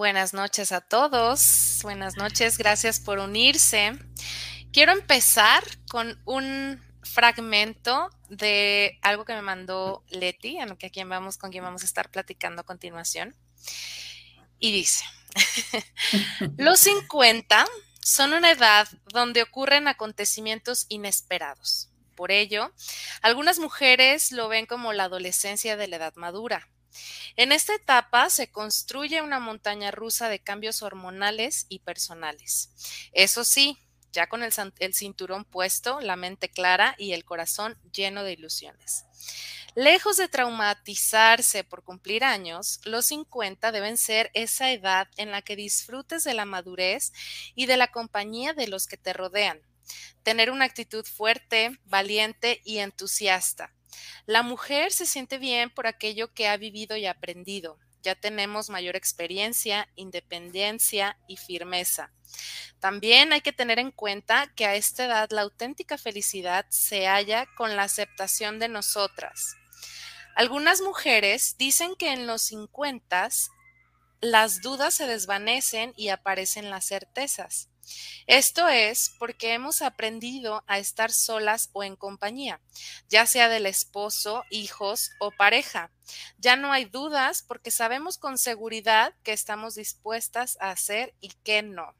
Buenas noches a todos. Buenas noches. Gracias por unirse. Quiero empezar con un fragmento de algo que me mandó Leti, a quien vamos, con quien vamos a estar platicando a continuación. Y dice, los 50 son una edad donde ocurren acontecimientos inesperados. Por ello, algunas mujeres lo ven como la adolescencia de la edad madura en esta etapa se construye una montaña rusa de cambios hormonales y personales. Eso sí, ya con el, cinturón puesto, la mente clara y el corazón lleno de ilusiones. Lejos de traumatizarse por cumplir años, los 50 deben ser esa edad en la que disfrutes de la madurez y de la compañía de los que te rodean. Tener una actitud fuerte, valiente y entusiasta la mujer se siente bien por aquello que ha vivido y aprendido. Ya tenemos mayor experiencia, independencia y firmeza. También hay que tener en cuenta que a esta edad la auténtica felicidad se halla con la aceptación de nosotras. Algunas mujeres dicen que en los 50 las dudas se desvanecen y aparecen las certezas. Esto es porque hemos aprendido a estar solas o en compañía, ya sea del esposo, hijos o pareja. Ya no hay dudas porque sabemos con seguridad que estamos dispuestas a hacer y que no.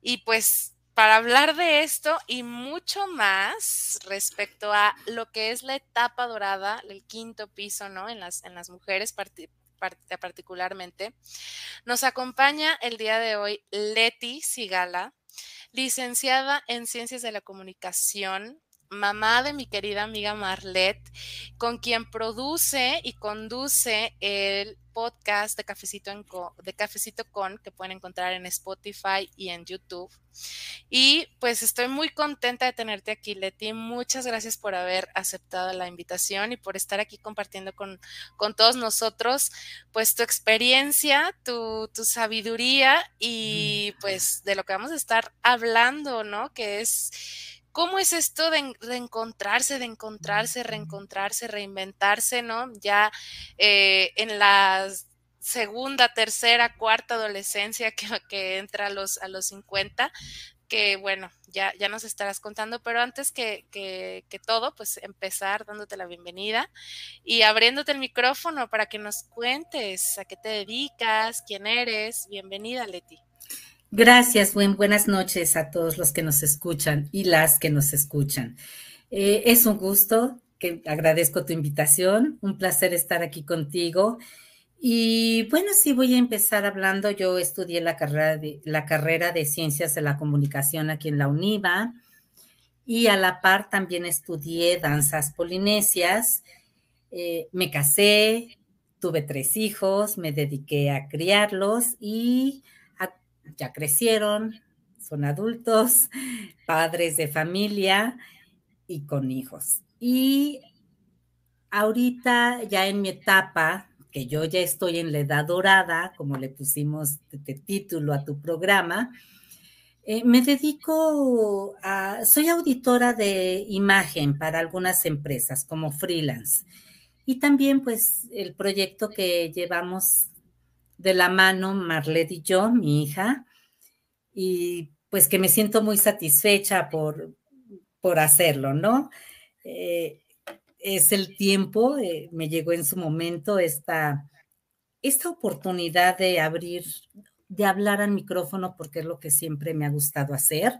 Y pues para hablar de esto y mucho más respecto a lo que es la etapa dorada, el quinto piso, ¿no? En las, en las mujeres, particularmente. Nos acompaña el día de hoy Leti Sigala, licenciada en Ciencias de la Comunicación, mamá de mi querida amiga Marlet, con quien produce y conduce el podcast de Cafecito, de Cafecito Con que pueden encontrar en Spotify y en YouTube. Y pues estoy muy contenta de tenerte aquí, Leti. Muchas gracias por haber aceptado la invitación y por estar aquí compartiendo con, con todos nosotros, pues tu experiencia, tu, tu sabiduría y pues de lo que vamos a estar hablando, ¿no? Que es ¿Cómo es esto de, encontrarse, de encontrarse, reencontrarse, reinventarse, ¿no? Ya eh, en la segunda, tercera, cuarta adolescencia que, que entra a los, a los 50, que bueno, ya, ya nos estarás contando, pero antes que, que, que, todo, pues empezar dándote la bienvenida y abriéndote el micrófono para que nos cuentes a qué te dedicas, quién eres. Bienvenida, Leti. Gracias, buen, buenas noches a todos los que nos escuchan y las que nos escuchan. Eh, es un gusto, que agradezco tu invitación, un placer estar aquí contigo. Y bueno, sí voy a empezar hablando. Yo estudié la carrera de, la carrera de Ciencias de la Comunicación aquí en la UNIVA y a la par también estudié danzas polinesias. Eh, me casé, tuve tres hijos, me dediqué a criarlos y ya crecieron, son adultos, padres de familia y con hijos. Y ahorita ya en mi etapa, que yo ya estoy en la edad dorada, como le pusimos de, título a tu programa, eh, me dedico a, soy auditora de imagen para algunas empresas como freelance. Y también pues el proyecto que llevamos de la mano Marlet y yo, mi hija, y pues que me siento muy satisfecha por, por hacerlo, ¿no? Eh, es el tiempo, eh, me llegó en su momento esta, esta oportunidad de abrir, de hablar al micrófono, porque es lo que siempre me ha gustado hacer.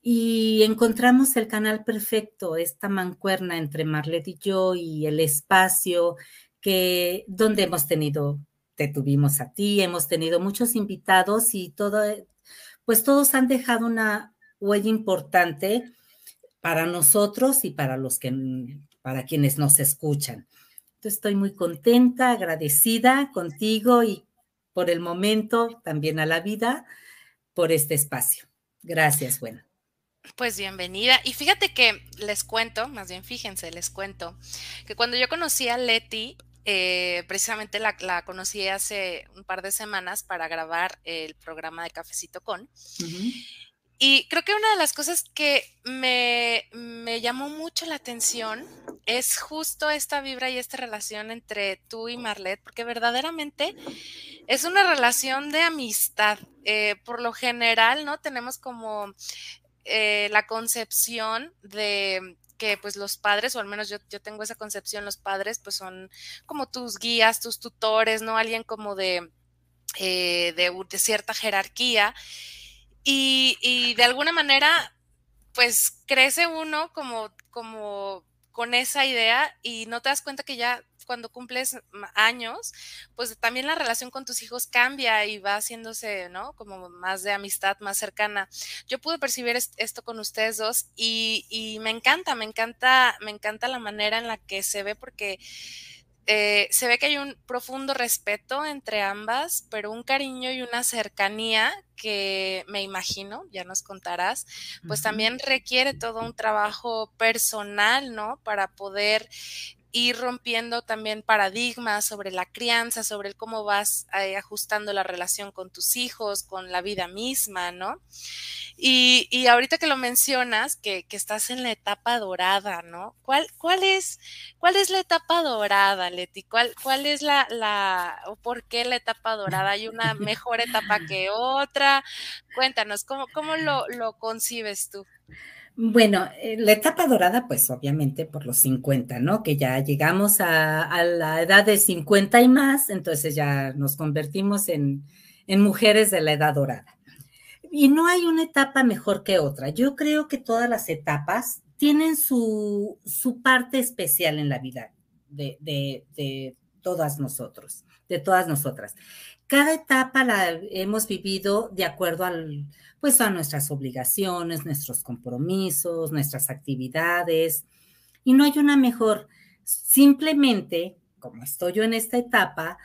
Y encontramos el canal perfecto, esta mancuerna entre Marlet y yo y el espacio que donde hemos tenido te tuvimos a ti, hemos tenido muchos invitados y todo, pues todos han dejado una huella importante para nosotros y para los que, para quienes nos escuchan. Estoy muy contenta, agradecida contigo y por el momento también a la vida por este espacio. Gracias, bueno. Pues bienvenida. Y fíjate que les cuento, más bien fíjense, les cuento, que cuando yo conocí a Leti, eh, precisamente la, conocí hace un par de semanas para grabar el programa de Cafecito con. Y creo que una de las cosas que me, me, llamó mucho la atención es justo esta vibra y esta relación entre tú y Marlet, porque verdaderamente es una relación de amistad. Eh, por lo general, ¿no? Tenemos como eh, la concepción de que pues los padres, o al menos yo, yo, tengo esa concepción, los padres pues son como tus guías, tus tutores, ¿no? Alguien como de, eh, de, cierta jerarquía. Y, y, de alguna manera, pues crece uno como, como con esa idea y no te das cuenta que ya cuando cumples años, pues también la relación con tus hijos cambia y va haciéndose, ¿no? Como más de amistad, más cercana. Yo pude percibir esto con ustedes dos y, y me encanta, me encanta, me encanta la manera en la que se ve porque eh, se ve que hay un profundo respeto entre ambas, pero un cariño y una cercanía que me imagino, ya nos contarás, pues también requiere todo un trabajo personal, ¿no? Para poder ir rompiendo también paradigmas sobre la crianza, sobre el cómo vas eh, ajustando la relación con tus hijos, con la vida misma, ¿no? Y, y ahorita que lo mencionas, que, que, estás en la etapa dorada, ¿no? ¿Cuál, cuál, es, cuál es la etapa dorada, Leti? ¿Cuál, cuál es la, la, o por qué la etapa dorada? ¿Hay una mejor etapa que otra? Cuéntanos, ¿cómo, cómo lo, lo concibes tú? Bueno, eh, la etapa dorada, pues obviamente por los 50, ¿no? Que ya llegamos a, la edad de 50 y más, entonces ya nos convertimos en, mujeres de la edad dorada. Y no hay una etapa mejor que otra. Yo creo que todas las etapas tienen su, parte especial en la vida de todas nosotros, de todas nosotras. Cada etapa la hemos vivido de acuerdo al, pues a nuestras obligaciones, nuestros compromisos, nuestras actividades. Y no hay una mejor. Simplemente, como estoy yo en esta etapa,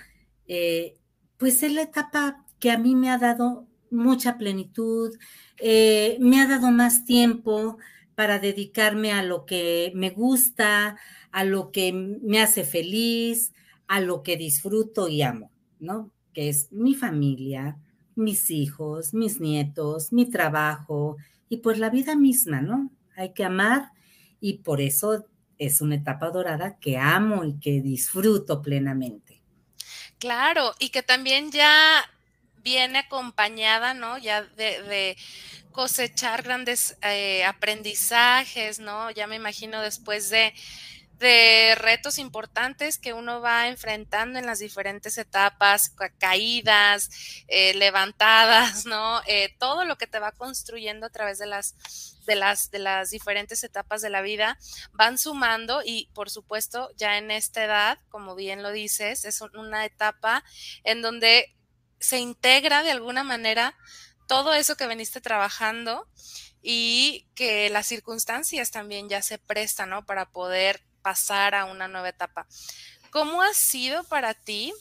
eh, pues es la etapa que a mí me ha dado mucha plenitud, eh, me ha dado más tiempo para dedicarme a lo que me gusta, a lo que me hace feliz, a lo que disfruto y amo, ¿no? Que es mi familia, mis hijos, mis nietos, mi trabajo y pues la vida misma, ¿no? Hay que amar y por eso es una etapa dorada que amo y que disfruto plenamente. Claro, y que también ya viene acompañada, ¿no? Ya de, cosechar grandes eh, aprendizajes, ¿no? Ya me imagino después de de retos importantes que uno va enfrentando en las diferentes etapas, caídas, eh, levantadas, ¿no? Eh, todo lo que te va construyendo a través de las, de, las, de las diferentes etapas de la vida van sumando y por supuesto ya en esta edad, como bien lo dices, es una etapa en donde se integra de alguna manera todo eso que veniste trabajando y que las circunstancias también ya se prestan, ¿no? Para poder pasar a una nueva etapa. ¿Cómo ha sido para ti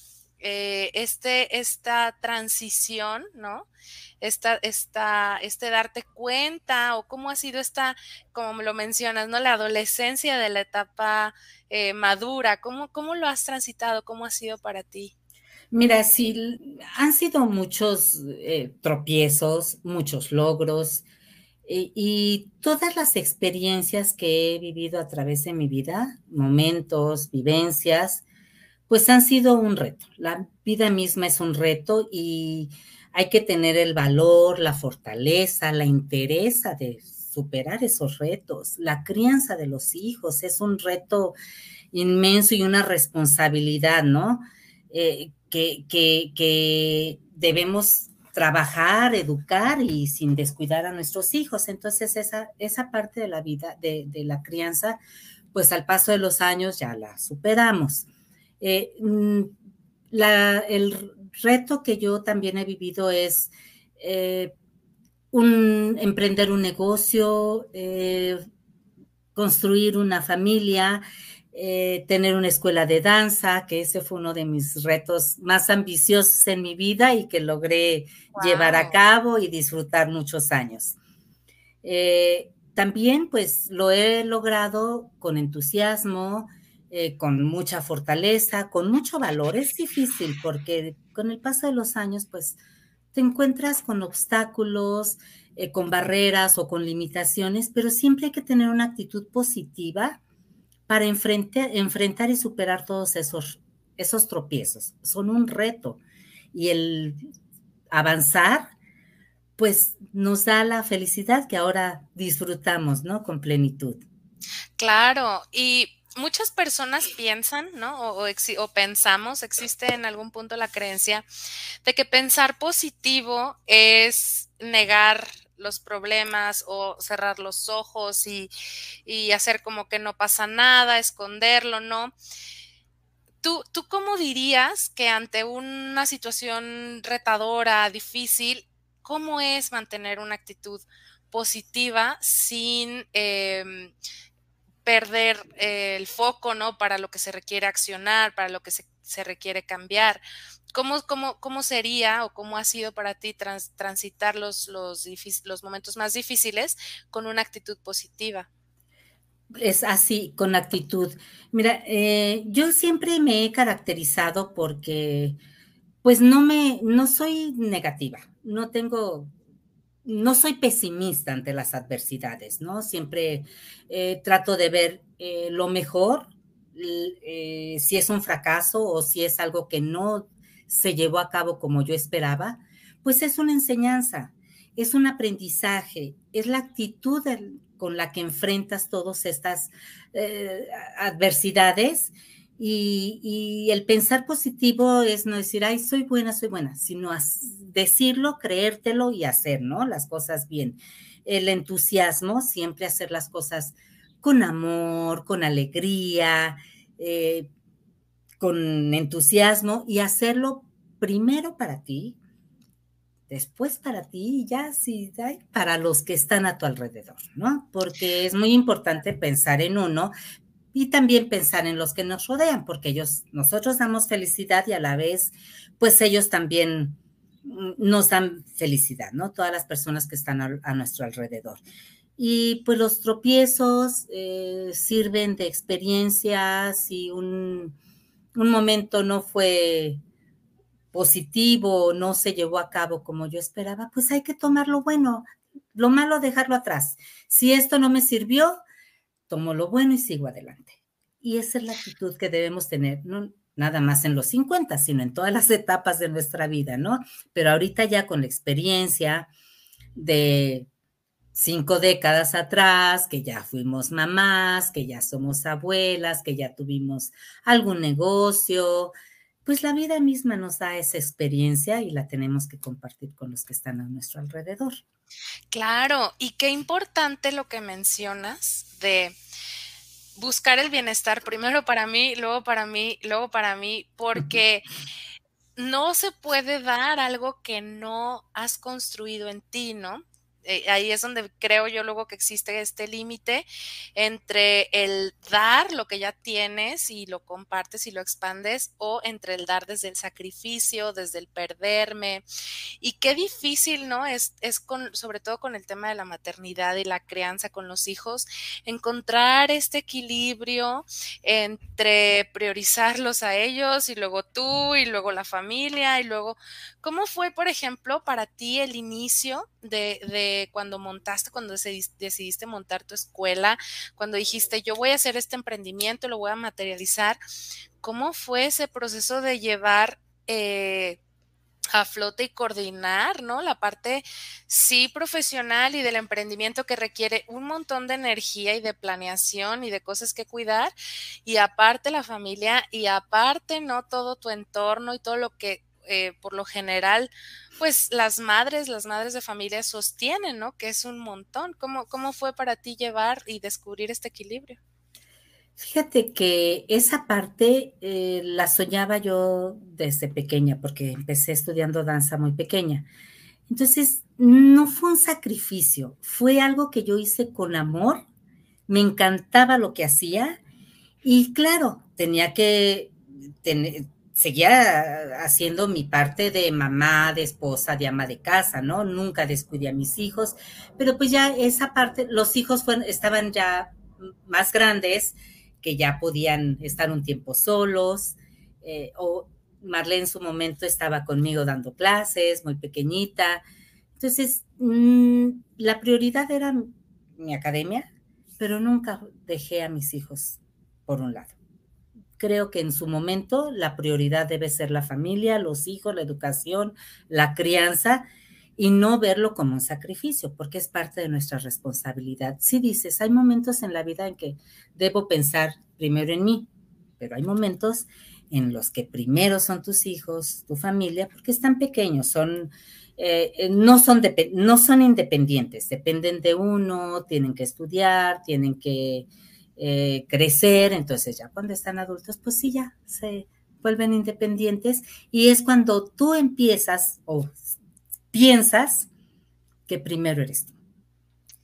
eh, este, esta transición, ¿no? Esta, esta, este darte cuenta o cómo ha sido esta, como lo mencionas, ¿no? La adolescencia de la etapa eh, madura, ¿cómo, ¿cómo lo has transitado? ¿Cómo ha sido para ti? Mira, sí, han sido muchos eh, tropiezos, muchos logros, y todas las experiencias que he vivido a través de mi vida, momentos, vivencias, pues han sido un reto. La vida misma es un reto y hay que tener el valor, la fortaleza, la interesa de superar esos retos. La crianza de los hijos es un reto inmenso y una responsabilidad, ¿no? Eh, que, que debemos trabajar, educar y sin descuidar a nuestros hijos. Entonces, esa, esa parte de la vida, de, la crianza, pues al paso de los años ya la superamos. Eh, mm, la, el reto que yo también he vivido es eh, un, emprender un negocio, eh, construir una familia, eh, tener una escuela de danza, que ese fue uno de mis retos más ambiciosos en mi vida y que logré wow. llevar a cabo y disfrutar muchos años. Eh, también pues lo he logrado con entusiasmo, eh, con mucha fortaleza, con mucho valor. Es difícil porque con el paso de los años pues te encuentras con obstáculos, con barreras o con limitaciones, pero siempre hay que tener una actitud positiva para enfrentar, y superar todos esos, esos tropiezos. Son un reto. y el avanzar, pues nos da la felicidad que ahora disfrutamos, ¿no? Con plenitud. Claro, y muchas personas piensan, ¿no? O, o, pensamos, existe en algún punto la creencia de que pensar positivo es negar los problemas o cerrar los ojos y, y hacer como que no pasa nada, esconderlo, ¿no? ¿Tú, ¿Tú cómo dirías que ante una situación retadora, difícil, cómo es mantener una actitud positiva sin eh, perder eh, el foco, ¿no? Para lo que se requiere accionar, para lo que se, se requiere cambiar. ¿Cómo, cómo, ¿Cómo, sería o cómo ha sido para ti trans, transitar los, los, momentos más difíciles con una actitud positiva? Es así, con actitud. Mira, eh, yo siempre me he caracterizado porque, pues no me, no soy negativa, no tengo no soy pesimista ante las adversidades, ¿no? Siempre eh, trato de ver eh, lo mejor, si es un fracaso o si es algo que no se llevó a cabo como yo esperaba, pues es una enseñanza, es un aprendizaje, es la actitud con la que enfrentas todas estas adversidades y, el pensar positivo es no decir, ay, soy buena, soy buena, sino decirlo, creértelo y hacer, ¿no? Las cosas bien. El entusiasmo, siempre hacer las cosas con amor, con alegría, eh, con entusiasmo y hacerlo primero para ti, después para ti y ya sí, para los que están a tu alrededor, ¿no? Porque es muy importante pensar en uno, y también pensar en los que nos rodean, porque ellos, nosotros damos felicidad y a la vez, pues ellos también mm, nos dan felicidad, ¿no? Todas las personas que están a, nuestro alrededor. Y pues los tropiezos eh, sirven de experiencia, si un, un momento no fue positivo, no se llevó a cabo como yo esperaba, pues hay que tomar lo bueno, lo malo dejarlo atrás. Si esto no me sirvió, tomo lo bueno y sigo adelante. Y esa es la actitud que debemos tener, no nada más en los 50, sino en todas las etapas de nuestra vida, ¿no? Pero ahorita ya con la experiencia de cinco décadas atrás, que ya fuimos mamás, que ya somos abuelas, que ya tuvimos algún negocio, pues la vida misma nos da esa experiencia y la tenemos que compartir con los que están a nuestro alrededor. Claro, y qué importante lo que mencionas de buscar el bienestar primero para mí, luego para mí, luego para mí, porque no se puede dar algo que no has construido en ti, ¿no? Eh, ahí es donde creo yo luego que existe este límite entre el dar lo que ya tienes y lo compartes y lo expandes o entre el dar desde el sacrificio, desde el perderme. Y qué difícil, ¿no? Es, es con, sobre todo con el tema de la maternidad y la crianza con los hijos, encontrar este equilibrio entre priorizarlos a ellos y luego tú y luego la familia y luego, ¿cómo fue, por ejemplo, para ti el inicio de cuando montaste, cuando decidiste montar tu escuela, cuando dijiste, yo voy a hacer este emprendimiento, lo voy a materializar, ¿cómo fue ese proceso de llevar... Eh, a flote y coordinar, ¿no? La parte sí profesional y del emprendimiento que requiere un montón de energía y de planeación y de cosas que cuidar y aparte la familia y aparte, ¿no? Todo tu entorno y todo lo que eh, por lo general, pues las madres, las madres de familia sostienen, ¿no? Que es un montón. ¿Cómo, cómo fue para ti llevar y descubrir este equilibrio? Fíjate que esa parte eh, la soñaba yo desde pequeña, porque empecé estudiando danza muy pequeña. Entonces, no fue un sacrificio, fue algo que yo hice con amor, me encantaba lo que hacía y claro, tenía que tener, seguía haciendo mi parte de mamá, de esposa, de ama de casa, ¿no? Nunca descuidé a mis hijos, pero pues ya esa parte, los hijos fueron, estaban ya más grandes, que ya podían estar un tiempo solos, eh, o Marlene en su momento estaba conmigo dando clases, muy pequeñita. Entonces, mm, la prioridad era mi academia, pero nunca dejé a mis hijos por un lado creo que en su momento la prioridad debe ser la familia, los hijos, la educación, la crianza y no verlo como un sacrificio, porque es parte de nuestra responsabilidad. Si dices, hay momentos en la vida en que debo pensar primero en mí, pero hay momentos en los que primero son tus hijos, tu familia, porque están pequeños, son, eh, no, son no son independientes, dependen de uno, tienen que estudiar, tienen que eh, crecer, entonces ya cuando están adultos, pues sí, ya se vuelven independientes y es cuando tú empiezas o piensas que primero eres tú.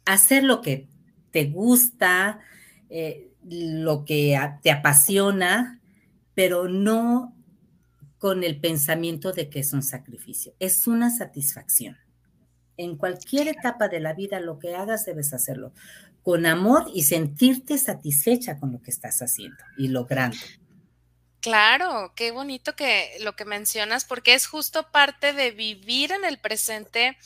Hacer lo que te gusta, eh, lo que te apasiona, pero no con el pensamiento de que es un sacrificio, es una satisfacción. En cualquier etapa de la vida, lo que hagas debes hacerlo con amor y sentirte satisfecha con lo que estás haciendo y logrando. Claro, qué bonito que lo que mencionas, porque es justo parte de vivir en el presente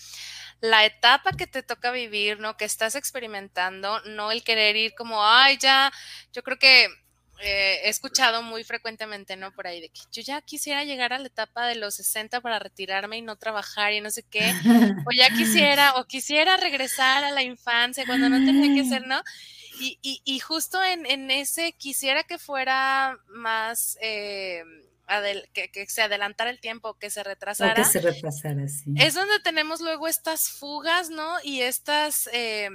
la etapa que te toca vivir, ¿no? Que estás experimentando, no el querer ir como, ay, ya, yo creo que eh, he escuchado muy frecuentemente, ¿no? Por ahí de que yo ya quisiera llegar a la etapa de los 60 para retirarme y no trabajar y no sé qué, o ya quisiera, o quisiera regresar a la infancia cuando no tenía que ser, ¿no? Y, y, justo en, en, ese quisiera que fuera más... Eh, que, se adelantara el tiempo, que se retrasara. que se retrasara, sí. Es donde tenemos luego estas fugas, ¿no? Y estas, eh,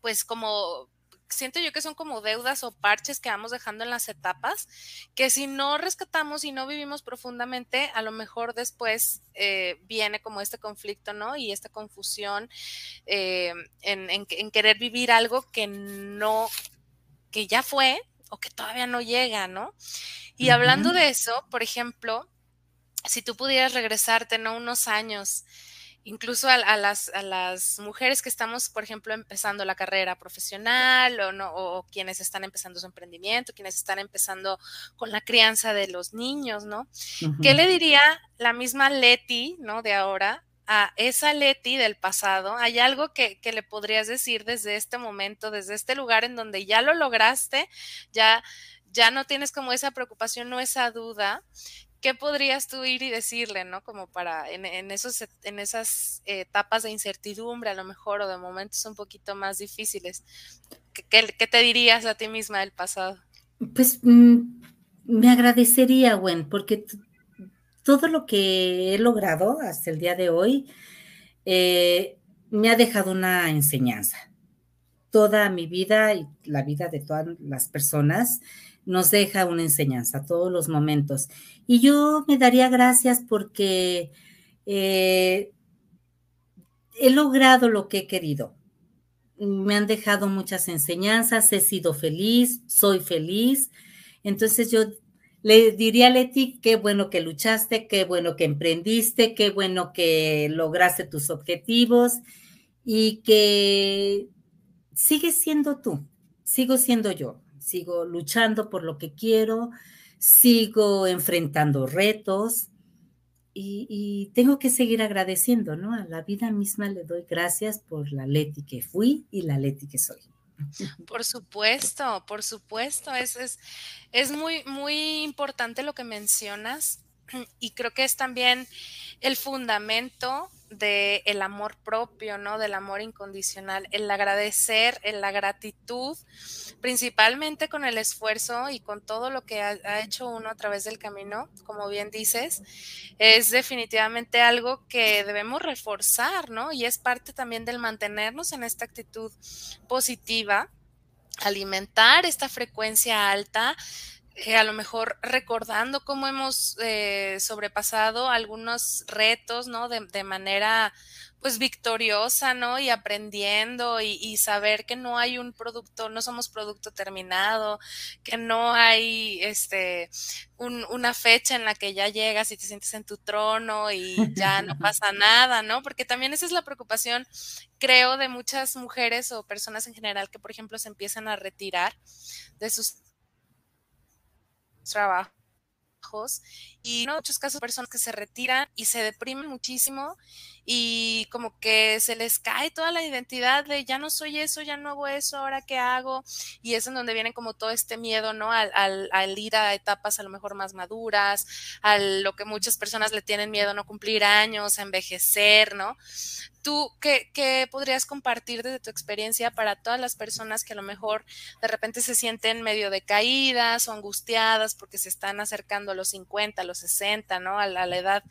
pues como siento yo que son como deudas o parches que vamos dejando en las etapas, que si no rescatamos y no vivimos profundamente, a lo mejor después eh, viene como este conflicto, ¿no? Y esta confusión eh, en, querer vivir algo que no, que ya fue o que todavía no llega, ¿no? Y hablando de eso, por ejemplo, si tú pudieras regresarte, ¿no? Unos años incluso a, las, a, las, mujeres que estamos, por ejemplo, empezando la carrera profesional o, no, o quienes están empezando su emprendimiento, quienes están empezando con la crianza de los niños, ¿no? ¿Qué le diría la misma Leti, ¿no? De ahora a esa Leti del pasado? ¿Hay algo que, que le podrías decir desde este momento, desde este lugar en donde ya lo lograste, ya, ya no tienes como esa preocupación o esa duda? ¿Qué podrías tú ir y decirle, no? Como para en, esos, en esas etapas de incertidumbre, a lo mejor, o de momentos un poquito más difíciles. ¿Qué, te dirías a ti misma del pasado? Pues mm, me agradecería, Gwen, porque todo lo que he logrado hasta el día de hoy eh, me ha dejado una enseñanza. Toda mi vida y la vida de todas las personas nos deja una enseñanza, todos los momentos. Y yo me daría gracias porque eh, he logrado lo que he querido. Me han dejado muchas enseñanzas, he sido feliz, soy feliz. Entonces yo le diría a Leti, qué bueno que luchaste, qué bueno que emprendiste, qué bueno que lograste tus objetivos y que sigues siendo tú, sigo siendo yo sigo luchando por lo que quiero, sigo enfrentando retos y, tengo que seguir agradeciendo, ¿no? A la vida misma le doy gracias por la Leti que fui y la Leti que soy. Por supuesto, por supuesto, es, es, es muy, muy importante lo que mencionas y creo que es también el fundamento del el amor propio, ¿no? Del amor incondicional, el agradecer, la gratitud, principalmente con el esfuerzo y con todo lo que ha, hecho uno a través del camino, como bien dices, es definitivamente algo que debemos reforzar, ¿no? Y es parte también del mantenernos en esta actitud positiva, alimentar esta frecuencia alta eh, a lo mejor recordando cómo hemos eh, sobrepasado algunos retos, ¿no? De, manera, pues, victoriosa, ¿no? Y aprendiendo y, saber que no hay un producto, no somos producto terminado, que no hay, este, una fecha en la que ya llegas y te sientes en tu trono y ya no pasa nada, ¿no? Porque también esa es la preocupación, creo, de muchas mujeres o personas en general que, por ejemplo, se empiezan a retirar de sus trabajos y en muchos casos personas que se retiran y se deprimen muchísimo y como que se les cae toda la identidad de ya no soy eso, ya no hago eso, ahora qué hago y es en donde viene como todo este miedo, ¿no? Al, al, ir a etapas a lo mejor más maduras, a lo que muchas personas le tienen miedo, no cumplir años, a envejecer, ¿no? ¿Tú qué, qué, podrías compartir desde tu experiencia para todas las personas que a lo mejor de repente se sienten medio decaídas o angustiadas porque se están acercando a los 50, a los 60, ¿no? A la, edad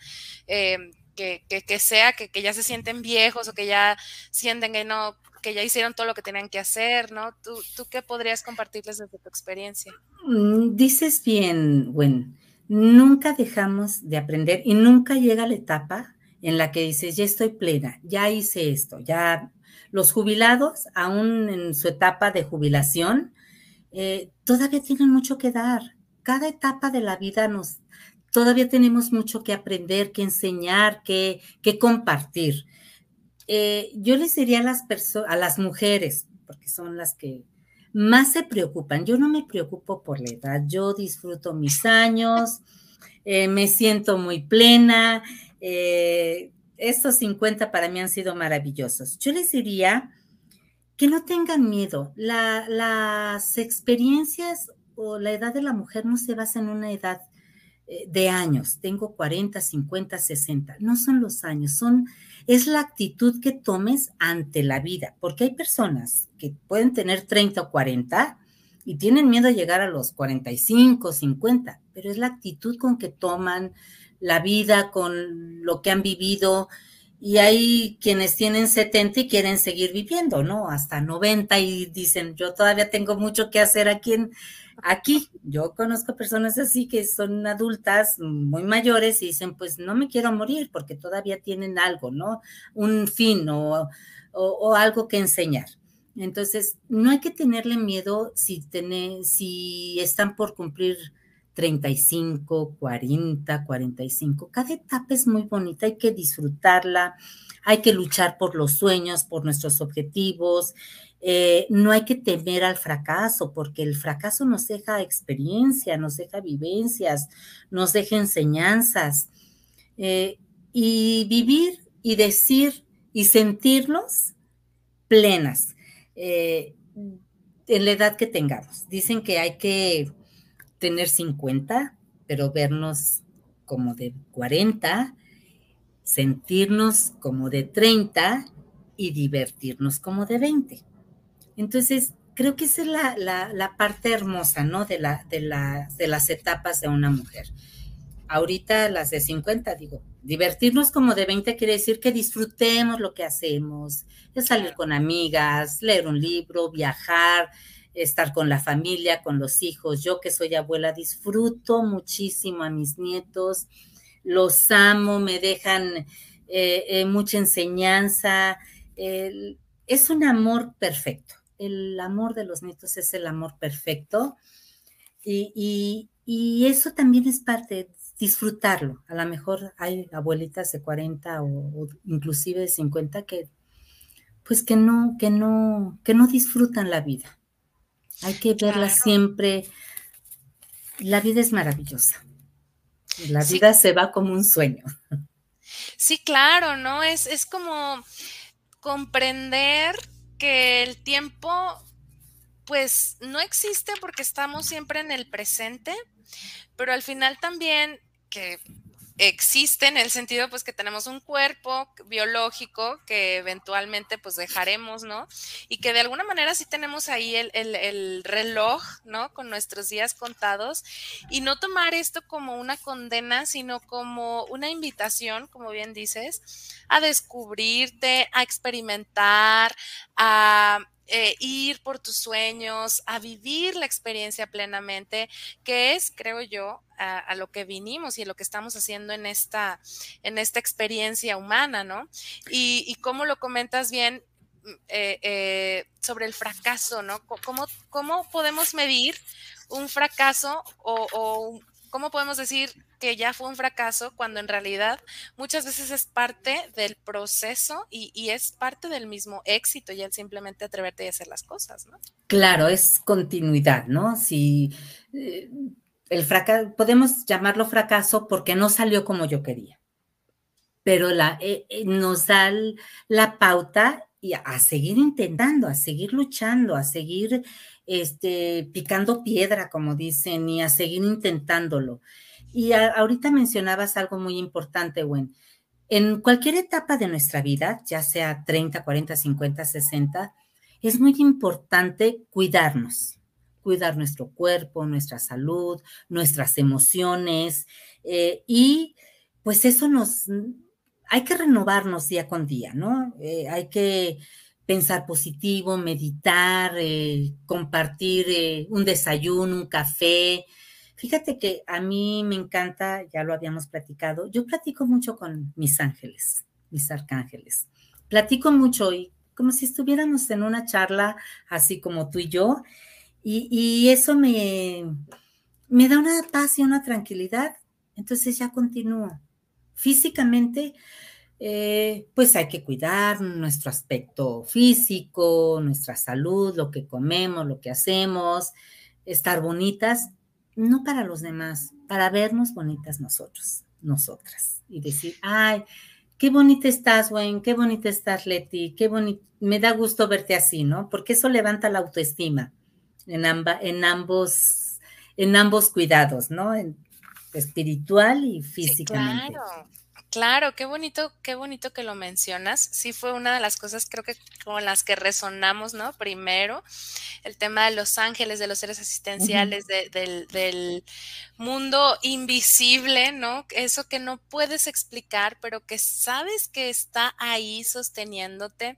eh, que, que, sea, que, que, ya se sienten viejos o que ya sienten que no, que ya hicieron todo lo que tenían que hacer, ¿no? ¿Tú, tú qué podrías compartirles desde tu experiencia? Mm, dices bien, bueno, nunca dejamos de aprender y nunca llega la etapa en la que dices, ya estoy plena, ya hice esto, ya los jubilados, aún en su etapa de jubilación, eh, todavía tienen mucho que dar. Cada etapa de la vida nos, todavía tenemos mucho que aprender, que enseñar, que, que compartir. Eh, yo les diría a las a las mujeres, porque son las que más se preocupan. Yo no me preocupo por la edad, yo disfruto mis años, eh, me siento muy plena, eh, estos 50 para mí han sido maravillosos. Yo les diría que no tengan miedo. las experiencias o la edad de la mujer no se basa en una edad eh, de años. Tengo 40, 50, 60. No son los años, son es la actitud que tomes ante la vida, porque hay personas que pueden tener 30 o 40 y tienen miedo a llegar a los 45, 50, pero es la actitud con que toman la vida, con lo que han vivido. Y hay quienes tienen 70 y quieren seguir viviendo, ¿no? Hasta 90 y dicen, yo todavía tengo mucho que hacer aquí aquí. Yo conozco personas así que son adultas muy mayores y dicen, pues no me quiero morir porque todavía tienen algo, ¿no? Un fin o, o, algo que enseñar. Entonces, no hay que tenerle miedo si, tener, si están por cumplir 35, 40, 45. Cada etapa es muy bonita, hay que disfrutarla, hay que luchar por los sueños, por nuestros objetivos. Eh, no hay que temer al fracaso, porque el fracaso nos deja experiencia, nos deja vivencias, nos deja enseñanzas. Eh, y vivir y decir y sentirnos plenas eh, en la edad que tengamos. Dicen que hay que tener 50, pero vernos como de 40, sentirnos como de 30 y divertirnos como de 20. Entonces, creo que esa es la, parte hermosa, ¿no? De, la, de, de las etapas de una mujer. Ahorita las de 50, digo, divertirnos como de 20 quiere decir que disfrutemos lo que hacemos, es salir con amigas, leer un libro, viajar, estar con la familia, con los hijos. Yo que soy abuela disfruto muchísimo a mis nietos, los amo, me dejan eh, eh, mucha enseñanza. es un amor perfecto. El amor de los nietos es el amor perfecto. Y, eso también es parte, de disfrutarlo. A lo mejor hay abuelitas de 40 o, o inclusive de 50 que pues que no, que no, que no disfrutan la vida. Hay que verla siempre. La vida es maravillosa. La vida se va como un sueño. Sí, claro, ¿no? Es, es como comprender que el tiempo, pues, no existe porque estamos siempre en el presente, pero al final también que existe en el sentido pues que tenemos un cuerpo biológico que eventualmente pues dejaremos, ¿no? Y que de alguna manera sí tenemos ahí el, el, reloj, ¿no? Con nuestros días contados y no tomar esto como una condena, sino como una invitación, como bien dices, a descubrirte, a experimentar, a eh, ir por tus sueños, a vivir la experiencia plenamente, que es, creo yo, a, lo que vinimos y a lo que estamos haciendo en esta, en esta experiencia humana, ¿no? Y, y cómo lo comentas bien, mm, eh, eh, sobre el fracaso, ¿no? ¿Cómo, ¿Cómo, podemos medir un fracaso o, o, cómo podemos decir que ya fue un fracaso cuando en realidad muchas veces es parte del proceso y, es parte del mismo éxito y el simplemente atreverte a hacer las cosas, ¿no? Claro, es continuidad, ¿no? Si eh, el fracaso, podemos llamarlo fracaso porque no salió como yo quería, pero eh, eh, nos da la pauta y a, seguir intentando, a seguir luchando, a seguir este, picando piedra, como dicen, y a seguir intentándolo. Y ahorita mencionabas algo muy importante, Gwen. En cualquier etapa de nuestra vida, ya sea 30, 40, 50, 60, es muy importante cuidarnos, cuidar nuestro cuerpo, nuestra salud, nuestras emociones eh, y pues eso nos, hay que renovarnos día con día, ¿no? Eh, hay que pensar positivo, meditar, eh, compartir un desayuno, un café. Fíjate que a mí me encanta, ya lo habíamos platicado, yo platico mucho con mis ángeles, mis arcángeles. Platico mucho y como si estuviéramos en una charla así como tú y yo, y, eso me, me da una paz y una tranquilidad. Entonces ya continúo. Físicamente, eh, pues hay que cuidar nuestro aspecto físico, nuestra salud, lo que comemos, lo que hacemos, estar bonitas, no para los demás, para vernos bonitas nosotros, nosotras. Y decir, ay, qué bonita estás, Wayne, qué bonita estás, Leti, qué bonito, me da gusto verte así, ¿no? Porque eso levanta la autoestima en, en, ambos, en ambos cuidados, ¿no? En, espiritual y físicamente. claro. Claro, qué bonito, qué bonito que lo mencionas. Sí fue una de las cosas creo que con las que resonamos, ¿no? Primero, el tema de los ángeles, de los seres asistenciales, del, del, mundo invisible, ¿no? Eso que no puedes explicar, pero que sabes que está ahí sosteniéndote.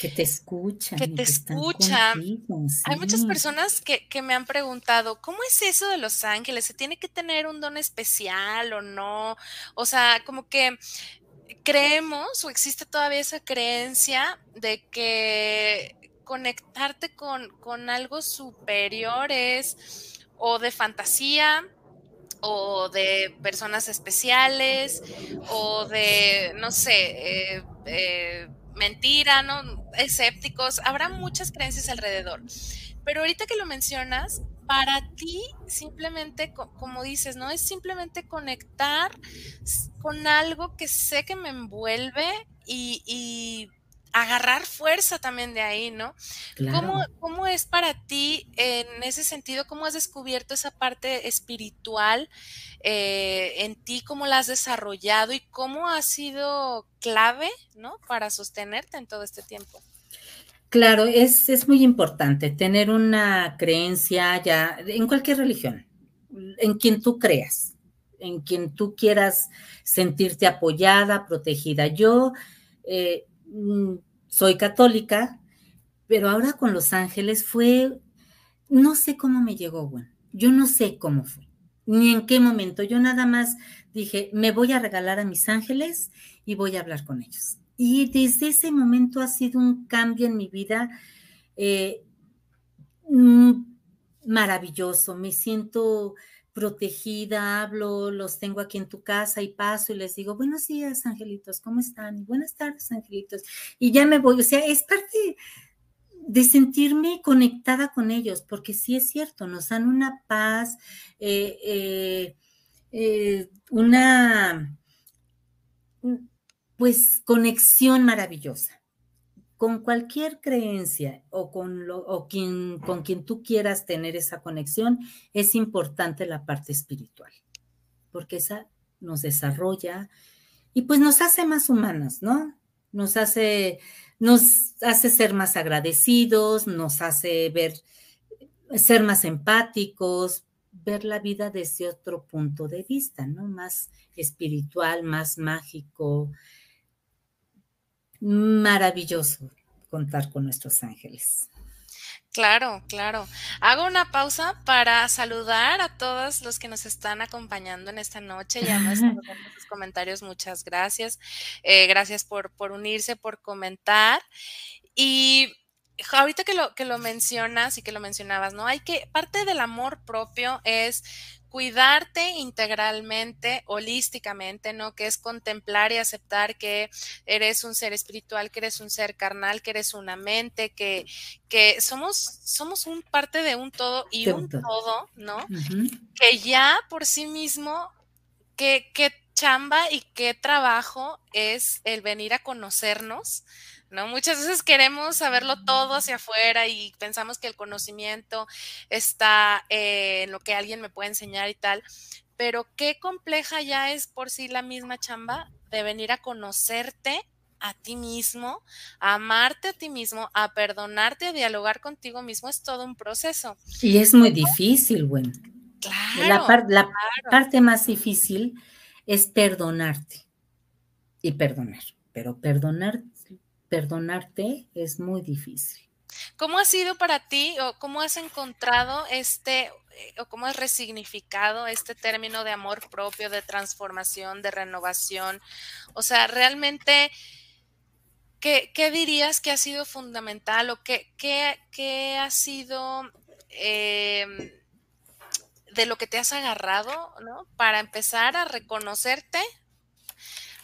Que te escucha. Que te escucha. Hay muchas personas que, que me han preguntado, ¿cómo es eso de los ángeles? ¿Se tiene que tener un don especial o no? O sea, como que creemos o existe todavía esa creencia de que conectarte con, con algo superior es o de fantasía o de personas especiales o de, no sé, eh, eh, mentira, ¿no? Escépticos. Habrá muchas creencias alrededor. Pero ahorita que lo mencionas, para ti simplemente, como dices, ¿no? Es simplemente conectar con algo que sé que me envuelve y, agarrar fuerza también de ahí, ¿no? ¿Cómo, es para ti en ese sentido? ¿Cómo has descubierto esa parte espiritual eh, en ti? ¿Cómo la has desarrollado y cómo ha sido clave, ¿no? Para sostenerte en todo este tiempo. Claro, es, es muy importante tener una creencia ya en cualquier religión, en quien tú creas, en quien tú quieras sentirte apoyada, protegida. Yo eh, mm, soy católica, pero ahora con los ángeles fue, no sé cómo me llegó, bueno, yo no sé cómo fue, ni en qué momento. Yo nada más dije, me voy a regalar a mis ángeles y voy a hablar con ellos. Y desde ese momento ha sido un cambio en mi vida eh, mm, maravilloso. Me siento protegida, hablo, los tengo aquí en tu casa y paso y les digo, buenos días, angelitos, ¿cómo están? buenas tardes, angelitos. Y ya me voy, o sea, es parte de sentirme conectada con ellos, porque sí es cierto, nos dan una paz, eh, eh, una pues conexión maravillosa. Con cualquier creencia o con, lo, quien, con quien tú quieras tener esa conexión, es importante la parte espiritual, porque esa nos desarrolla y pues nos hace más humanas, ¿no? Nos hace, nos hace ser más agradecidos, nos hace ver, ser más empáticos, ver la vida desde otro punto de vista, ¿no? Más espiritual, más mágico, maravilloso contar con nuestros ángeles. Claro, claro. Hago una pausa para saludar a todos los que nos están acompañando en esta noche. Ya me están sus comentarios. Muchas gracias. Eh, gracias por, por unirse, por comentar. Y ahorita que lo, que lo mencionas y que lo mencionabas, ¿no? Hay que, parte del amor propio es cuidarte integralmente, holísticamente, ¿no? Que es contemplar y aceptar que eres un ser espiritual, que eres un ser carnal, que eres una mente, que, que somos, somos un parte de un todo y un todo, ¿no? Que ya por sí mismo, que, que chamba y qué trabajo es el venir a conocernos, ¿no? Muchas veces queremos saberlo todo hacia afuera y pensamos que el conocimiento está en lo que alguien me puede enseñar y tal, pero qué compleja ya es por sí la misma chamba de venir a conocerte a ti mismo, a amarte a ti mismo, a perdonarte, a dialogar contigo mismo, es todo un proceso. Y es muy difícil, bueno. Claro. La, la parte más difícil es perdonarte y perdonar, pero perdonar perdonarte es muy difícil. ¿Cómo ha sido para ti o cómo has encontrado este eh, o cómo has resignificado este término de amor propio, de transformación, de renovación? O sea, realmente, ¿qué, dirías que ha sido fundamental o qué, qué, ha sido em, de lo que te has agarrado, ¿no? Para empezar a reconocerte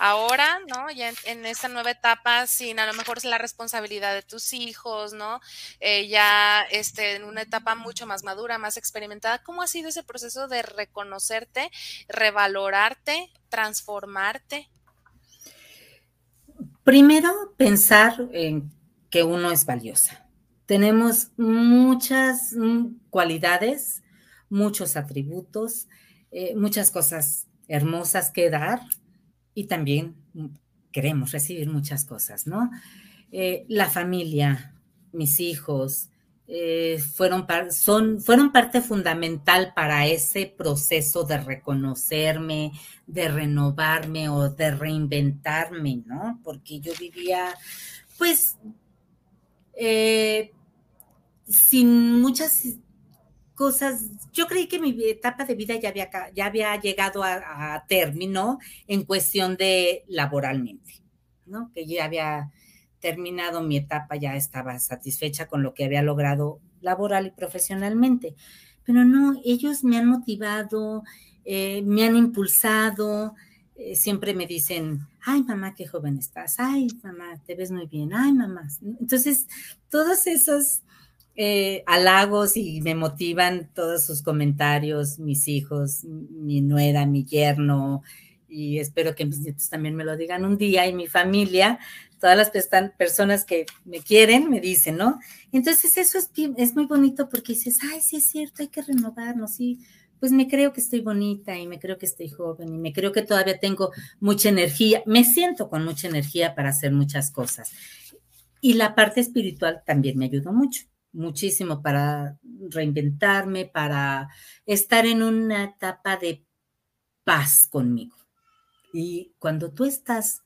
ahora, ¿no? Ya en, esta nueva etapa, sin a lo mejor es la responsabilidad de tus hijos, ¿no? Eh, ya este, en una etapa mucho más madura, más experimentada, ¿cómo ha sido ese proceso de reconocerte, revalorarte, transformarte? Primero, pensar en que uno es valiosa. Tenemos muchas mm, cualidades, muchos atributos, eh, muchas cosas hermosas que dar, y también queremos recibir muchas cosas, ¿no? Eh, la familia, mis hijos, eh, fueron, son, fueron parte fundamental para ese proceso de reconocerme, de renovarme o de reinventarme, ¿no? Porque yo vivía, pues, eh, sin muchas cosas, yo creí que mi etapa de vida ya había, ya había llegado a, término en cuestión de laboralmente, ¿no? Que ya había terminado mi etapa, ya estaba satisfecha con lo que había logrado laboral y profesionalmente. Pero no, ellos me han motivado, eh, me han impulsado, eh, siempre me dicen, ay mamá, qué joven estás, ay mamá, te ves muy bien, ay mamá. Entonces, todos esos eh, halagos y me motivan todos sus comentarios, mis hijos, mi nuera, mi yerno, y espero que mis también me lo digan un día, y mi familia, todas las personas que me quieren, me dicen, ¿no? Entonces eso es, es muy bonito porque dices, ay, sí es cierto, hay que renovarnos, sí, pues me creo que estoy bonita y me creo que estoy joven y me creo que todavía tengo mucha energía, me siento con mucha energía para hacer muchas cosas. Y la parte espiritual también me ayudó mucho muchísimo para reinventarme, para estar en una etapa de paz conmigo. Y cuando tú estás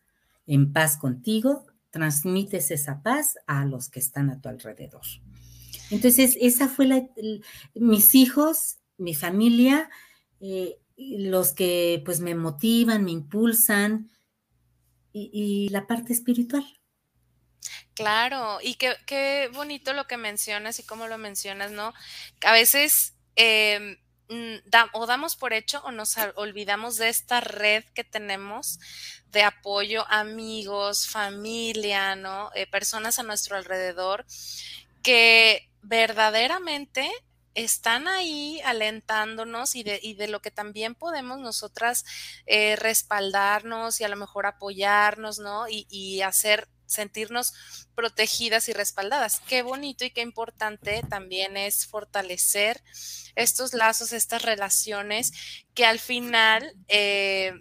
en paz contigo, transmites esa paz a los que están a tu alrededor. Entonces, esa fue la, mis hijos, mi familia, eh, los que pues me motivan, me impulsan y la parte espiritual. Claro, y qué, qué bonito lo que mencionas y cómo lo mencionas, ¿no? A veces em, o damos por hecho o nos olvidamos de esta red que tenemos de apoyo, amigos, familia, ¿no? Eh, personas a nuestro alrededor que verdaderamente están ahí alentándonos y de, y de lo que también podemos nosotras eh, respaldarnos y a lo mejor apoyarnos, ¿no? Y, y hacer sentirnos protegidas y respaldadas. Qué bonito y qué importante también es fortalecer estos lazos, estas relaciones que al final eh,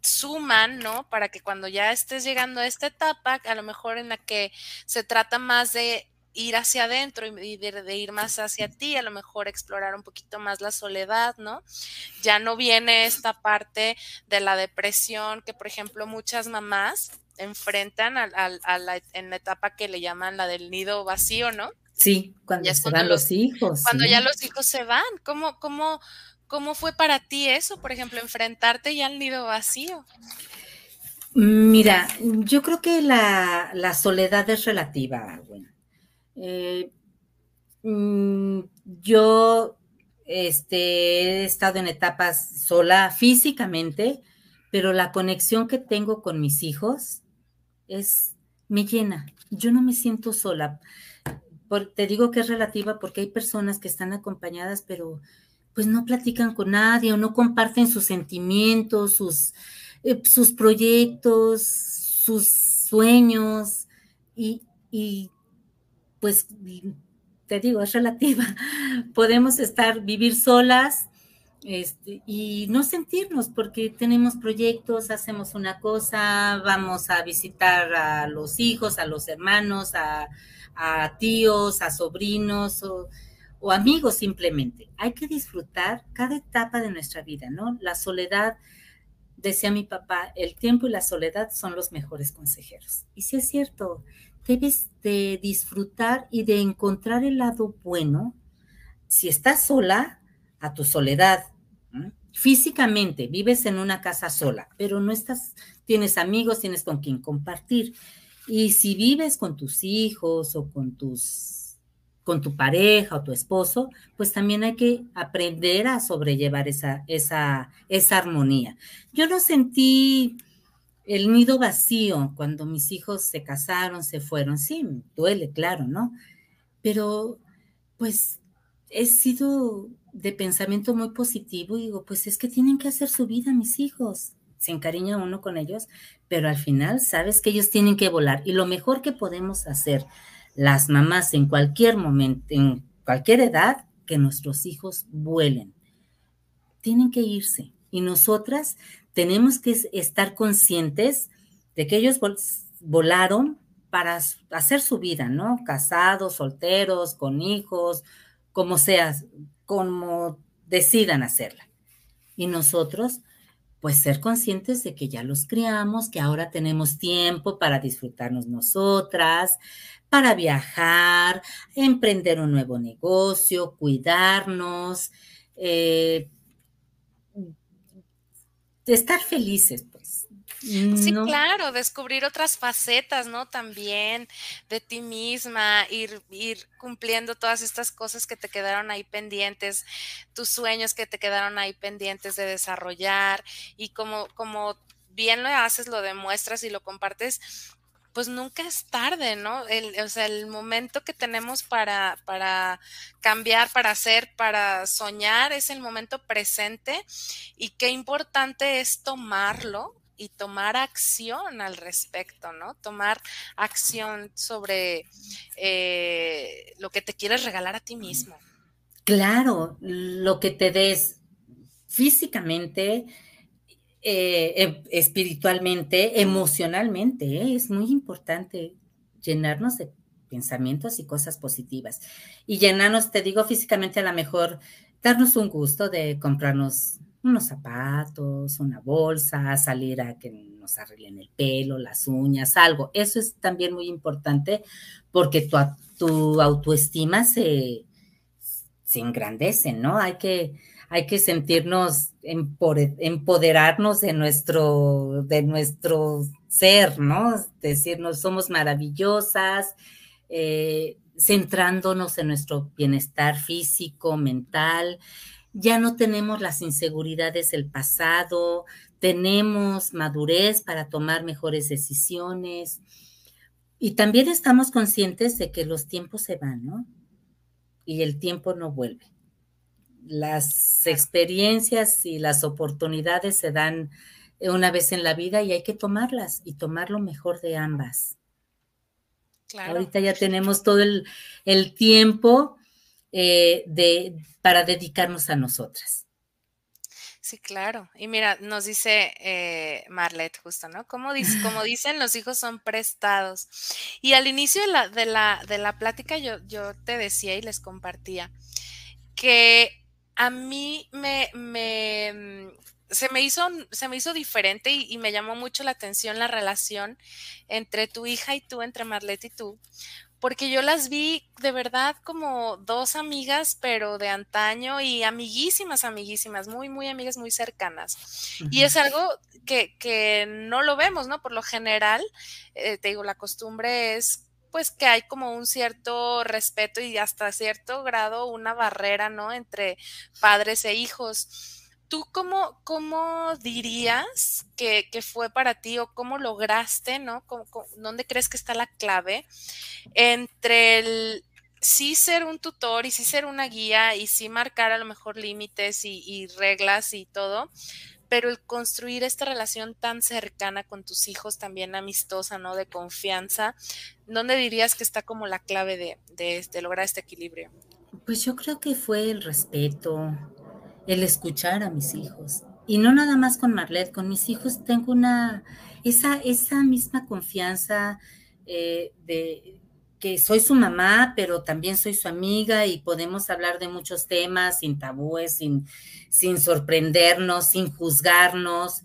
suman, ¿no? Para que cuando ya estés llegando a esta etapa, a lo mejor en la que se trata más de ir hacia adentro y de, ir más hacia ti, a lo mejor explorar un poquito más la soledad, ¿no? Ya no viene esta parte de la depresión que, por ejemplo, muchas mamás enfrentan a, la, en la etapa que le llaman la del nido vacío, ¿no? Sí, cuando se van los, hijos. Cuando ya los hijos se van, ¿cómo, cómo, ¿cómo fue para ti eso, por ejemplo, enfrentarte ya al nido vacío? Mira, yo creo que la, soledad es relativa, bueno. Eh, mm, yo este, he estado en etapas sola físicamente, pero la conexión que tengo con mis hijos es, me llena. Yo no me siento sola. te digo que es relativa porque hay personas que están acompañadas, pero pues no platican con nadie o no comparten sus sentimientos, sus, eh, sus proyectos, sus sueños y, y pues te digo, es relativa. Podemos estar, vivir solas este, y no sentirnos porque tenemos proyectos, hacemos una cosa, vamos a visitar a los hijos, a los hermanos, a, tíos, a sobrinos o o amigos simplemente. Hay que disfrutar cada etapa de nuestra vida, ¿no? La soledad, decía mi papá, el tiempo y la soledad son los mejores consejeros. Y si es cierto, debes de disfrutar y de encontrar el lado bueno. Si estás sola, a tu soledad, físicamente vives en una casa sola, pero no estás, tienes amigos, tienes con quien compartir. Y si vives con tus hijos o con tus con tu pareja o tu esposo, pues también hay que aprender a sobrellevar esa, esa, esa armonía. Yo no sentí el nido vacío cuando mis hijos se casaron, se fueron. Sí, duele, claro, ¿no? Pero pues he sido de pensamiento muy positivo y digo, pues es que tienen que hacer su vida mis hijos. Se encariña uno con ellos, pero al final sabes que ellos tienen que volar y lo mejor que podemos hacer las mamás en cualquier momento, en cualquier edad, que nuestros hijos vuelen. Tienen que irse. Y nosotras tenemos que estar conscientes de que ellos volaron para hacer su vida, ¿no? Casados, solteros, con hijos, como sea, como decidan hacerla. Y nosotros, pues ser conscientes de que ya los criamos, que ahora tenemos tiempo para disfrutarnos nosotras, para viajar, emprender un nuevo negocio, cuidarnos, eh, estar felices, Sí, claro, descubrir otras facetas, ¿no? También de ti misma, ir, ir cumpliendo todas estas cosas que te quedaron ahí pendientes, tus sueños que te quedaron ahí pendientes de desarrollar y como, como bien lo haces, lo demuestras y lo compartes, pues nunca es tarde, ¿no? El, o sea, el momento que tenemos para, para cambiar, para hacer, para soñar es el momento presente y qué importante es tomarlo y tomar acción al respecto, ¿no? Tomar acción sobre eh, lo que te quieres regalar a ti mismo. Claro, lo que te des físicamente, eh, em, espiritualmente, emocionalmente. ¿eh? Es muy importante llenarnos de pensamientos y cosas positivas. Y llenarnos, te digo, físicamente a lo mejor darnos un gusto de comprarnos unos zapatos, una bolsa, salir a que nos arreglen el pelo, las uñas, algo. Eso es también muy importante porque tu, tu autoestima se, se engrandece, ¿no? Hay que, hay que sentirnos, empoderarnos de nuestro, de nuestro ser, ¿no? Decirnos, somos maravillosas, eh, centrándonos en nuestro bienestar físico, mental. Ya no tenemos las inseguridades del pasado, tenemos madurez para tomar mejores decisiones y también estamos conscientes de que los tiempos se van, ¿no? Y el tiempo no vuelve las experiencias y las oportunidades se dan una vez en la vida y hay que tomarlas y tomar lo mejor de ambas. Ahorita ya tenemos todo el, tiempo eh, de, para dedicarnos a nosotras. Sí, claro. Y mira, nos dice eh, Marlet justo, ¿no? Como, dice, como dicen, los hijos son prestados. Y al inicio de la, de la, de la plática yo, yo te decía y les compartía que a mí me, mm, se me hizo, se me hizo diferente y, me llamó mucho la atención la relación entre tu hija y tú, entre Marlette y tú, porque yo las vi de verdad como dos amigas, pero de antaño y amiguísimas, amiguísimas, muy, muy amigas, muy cercanas. Y es algo que, que, no lo vemos, ¿no? Por lo general, eh, te digo, la costumbre es pues que hay como un cierto respeto y hasta cierto grado una barrera, ¿no? Entre padres e hijos. ¿Tú cómo, cómo dirías que, fue para ti o cómo lograste, ¿no? ¿Dónde crees que está la clave entre el sí ser un tutor y sí ser una guía y sí marcar a lo mejor límites y, y reglas y todo, pero el construir esta relación tan cercana con tus hijos, también amistosa, ¿no? De confianza, ¿dónde dirías que está como la clave de, de, de lograr este equilibrio? Pues yo creo que fue el respeto, el escuchar a mis hijos. Y no nada más con Marlet, con mis hijos tengo una, esa, esa misma confianza eh, de que soy su mamá, pero también soy su amiga y podemos hablar de muchos temas sin tabúes, sin, sin sorprendernos, sin juzgarnos.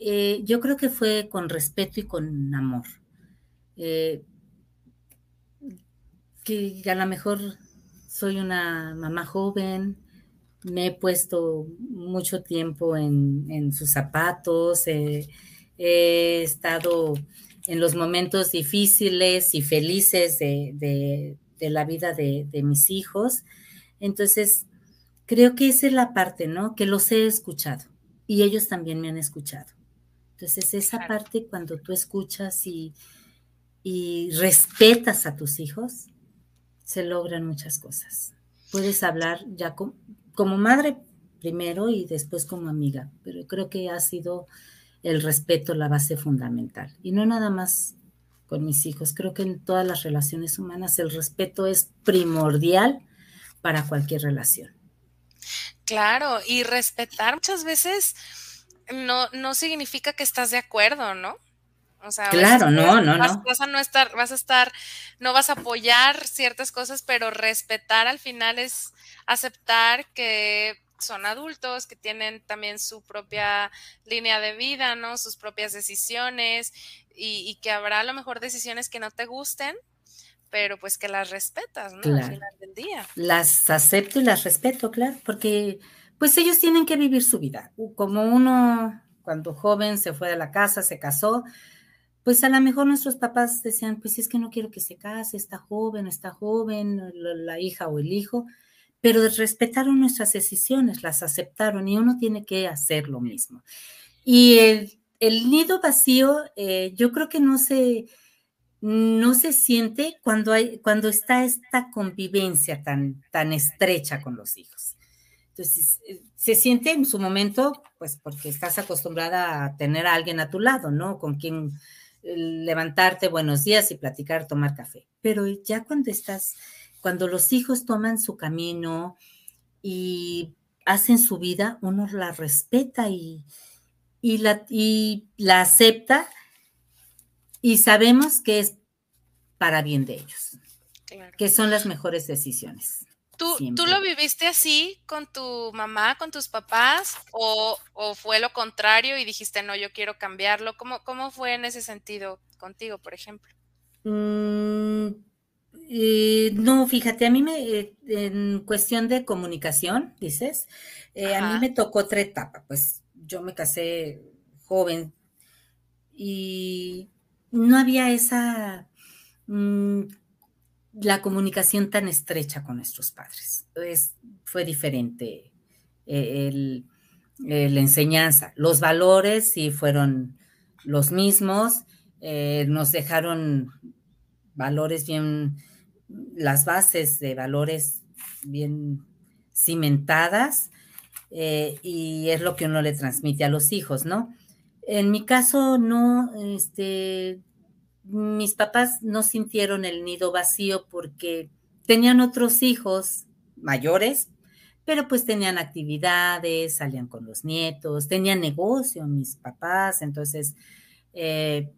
Eh, yo creo que fue con respeto y con amor. Eh, que a lo mejor soy una mamá joven, me he puesto mucho tiempo en, sus zapatos, he estado en los momentos difíciles y felices de, la vida de, mis hijos. Entonces, creo que esa es la parte, ¿no? Que los he escuchado y ellos también me han escuchado. Entonces, esa parte cuando tú escuchas y, y respetas a tus hijos, se logran muchas cosas. Puedes hablar ya con, como madre primero y después como amiga, pero creo que ha sido el respeto la base fundamental. Y no nada más con mis hijos, creo que en todas las relaciones humanas el respeto es primordial para cualquier relación. Claro, y respetar muchas veces no, no significa que estás de acuerdo, ¿no? O sea, claro, no, no, no. Vas a no estar, vas a estar, no vas a apoyar ciertas cosas, pero respetar al final es aceptar que son adultos, que tienen también su propia línea de vida, ¿no? Sus propias decisiones y, que habrá a lo mejor decisiones que no te gusten, pero pues que las respetas, ¿no? Al final del día. Las acepto y las respeto, claro, porque pues ellos tienen que vivir su vida. Como uno cuando joven se fue de la casa, se casó, pues a lo mejor nuestros papás decían, pues es que no quiero que se case, está joven, está joven, la hija o el hijo, pero respetaron nuestras decisiones, las aceptaron y uno tiene que hacer lo mismo. Y el, nido vacío, eh, yo creo que no se, no se siente cuando, cuando está esta convivencia tan, tan estrecha con los hijos. Entonces, eh, se siente en su momento, pues porque estás acostumbrada a tener a alguien a tu lado, ¿no? Con quien eh, levantarte, buenos días y platicar, tomar café. Pero ya cuando estás cuando los hijos toman su camino y hacen su vida, uno la respeta y, la, la acepta y sabemos que es para bien de ellos, que son las mejores decisiones. ¿Tú, ¿Tú, lo viviste así con tu mamá, con tus papás? O, fue lo contrario y dijiste, no, yo quiero cambiarlo? ¿Cómo, cómo fue en ese sentido contigo, por ejemplo? Mm, eh, no, fíjate, a mí me, eh, en cuestión de comunicación, dices, eh, a mí me tocó otra etapa, pues yo me casé joven y no había esa, mm, la comunicación tan estrecha con nuestros padres. fue diferente la enseñanza. Los valores sí fueron los mismos, nos dejaron valores bien las bases de valores bien cimentadas eh, y es lo que uno le transmite a los hijos, ¿no? En mi caso, no, este, mis papás no sintieron el nido vacío porque tenían otros hijos mayores, pero pues tenían actividades, salían con los nietos, tenían negocio mis papás, entonces eh,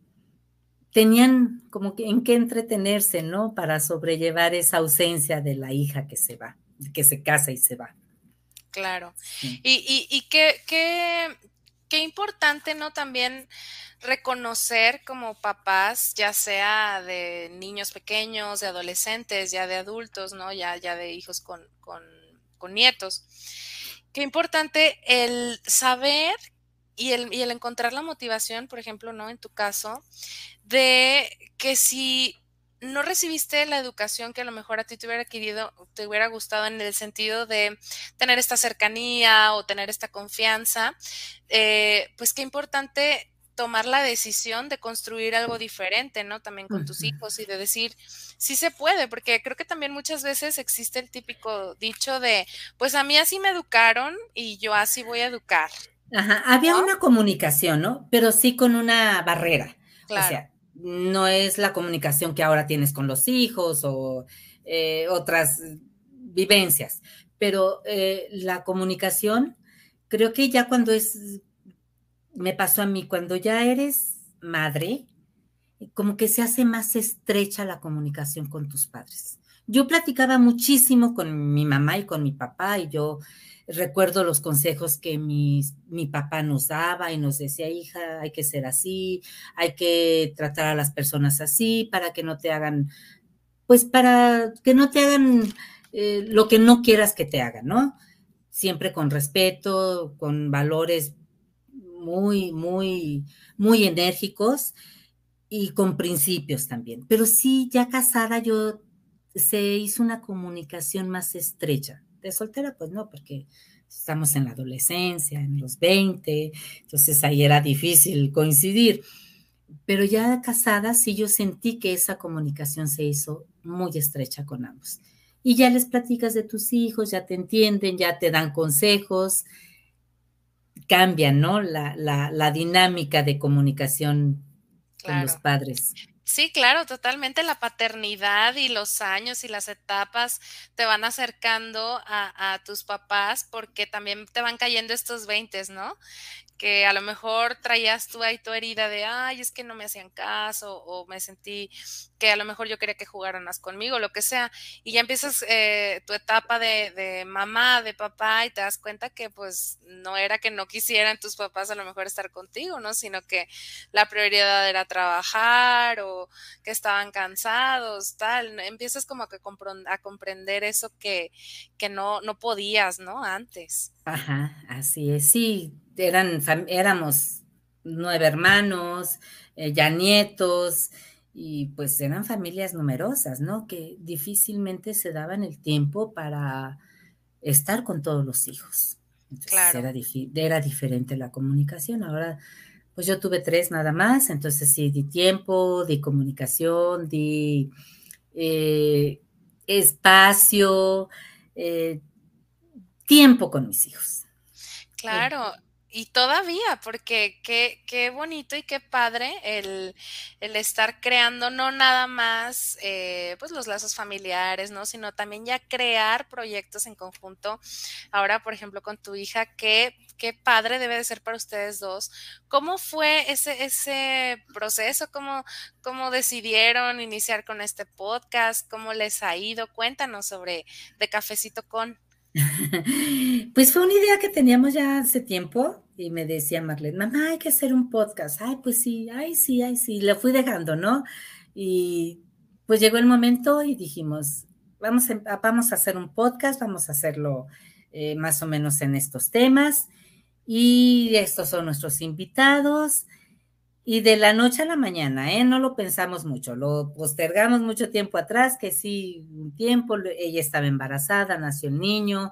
tenían como que en qué entretenerse, ¿no? Para sobrellevar esa ausencia de la hija que se va, que se casa y se va. Claro. Y, y, qué, qué, qué importante, ¿no? También reconocer como papás, ya sea de niños pequeños, de adolescentes, ya de adultos, ¿no? Ya, ya de hijos con, con, con nietos. Qué importante el saber y el, y el encontrar la motivación, por ejemplo, ¿no? En tu caso, de que si no recibiste la educación que a lo mejor a ti te hubiera querido, te hubiera gustado en el sentido de tener esta cercanía o tener esta confianza, eh, pues qué importante tomar la decisión de construir algo diferente, ¿no? También con tus hijos y de decir, sí se puede, porque creo que también muchas veces existe el típico dicho de, pues a mí así me educaron y yo así voy a educar. Ajá, había una comunicación, ¿no? Pero sí con una barrera. Claro. O sea, no es la comunicación que ahora tienes con los hijos o eh, otras vivencias, pero eh, la comunicación, creo que ya cuando es me pasó a mí, cuando ya eres madre, como que se hace más estrecha la comunicación con tus padres. Yo platicaba muchísimo con mi mamá y con mi papá y yo recuerdo los consejos que mi, mi papá nos daba y nos decía, hija, hay que ser así, hay que tratar a las personas así para que no te hagan, pues para que no te hagan eh, lo que no quieras que te hagan, ¿no? Siempre con respeto, con valores muy, muy, muy enérgicos y con principios también. Pero sí, ya casada yo se hizo una comunicación más estrecha. De soltera, pues no, porque estamos en la adolescencia, en los 20, entonces ahí era difícil coincidir. Pero ya casada, sí yo sentí que esa comunicación se hizo muy estrecha con ambos. Y ya les platicas de tus hijos, ya te entienden, ya te dan consejos, cambia, ¿no? La, la, la dinámica de comunicación con los padres. Sí, claro, totalmente. La paternidad y los años y las etapas te van acercando a, tus papás porque también te van cayendo estos 20, ¿no? Que a lo mejor traías tú ahí tu herida de, ay, es que no me hacían caso, o me sentí que a lo mejor yo quería que jugaran más conmigo, lo que sea, y ya empiezas eh, tu etapa de, de, mamá, de papá, y te das cuenta que pues no era que no quisieran tus papás a lo mejor estar contigo, ¿no? Sino que la prioridad era trabajar o que estaban cansados, tal, empiezas como que a comprender eso que, que no, no podías, ¿no? Antes. Ajá, así es, sí, eran, éramos nueve hermanos, eh, ya nietos, y pues eran familias numerosas, ¿no? Que difícilmente se daban el tiempo para estar con todos los hijos. claro. era, era diferente la comunicación. Ahora, pues yo tuve tres nada más, entonces sí, di tiempo, di comunicación, di eh, espacio, eh, tiempo con mis hijos. Claro, y todavía, porque qué, qué bonito y qué padre el, el estar creando no nada más eh, pues los lazos familiares, ¿no? Sino también ya crear proyectos en conjunto. Ahora, por ejemplo, con tu hija, qué, qué padre debe de ser para ustedes dos. ¿Cómo fue ese, ese proceso? ¿Cómo, ¿Cómo decidieron iniciar con este podcast? ¿Cómo les ha ido? Cuéntanos sobre De Cafecito con. Pues fue una idea que teníamos ya hace tiempo y me decía Marlene, mamá, hay que hacer un podcast. Ay, pues sí, ay, sí, ay, sí. Lo fui dejando, ¿no? Y pues llegó el momento y dijimos, vamos a, vamos a hacer un podcast, vamos a hacerlo eh, más o menos en estos temas. Y estos son nuestros invitados. Y de la noche a la mañana, ¿eh? No lo pensamos mucho, lo postergamos mucho tiempo atrás, que sí, un tiempo, ella estaba embarazada, nació el niño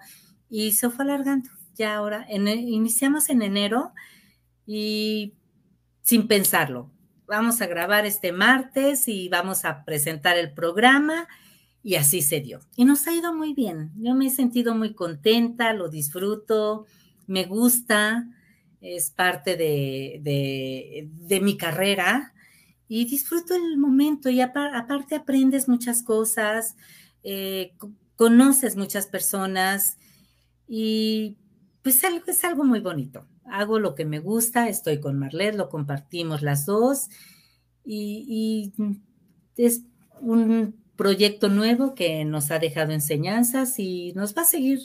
y se fue alargando. Ya ahora, en, iniciamos en enero y sin pensarlo, vamos a grabar este martes y vamos a presentar el programa y así se dio. Y nos ha ido muy bien, yo me he sentido muy contenta, lo disfruto, me gusta es parte de, mi carrera y disfruto el momento y aparte aprendes muchas cosas, eh, conoces muchas personas y pues algo, es algo muy bonito. Hago lo que me gusta, estoy con Marlet, lo compartimos las dos y, y es un proyecto nuevo que nos ha dejado enseñanzas y nos va a seguir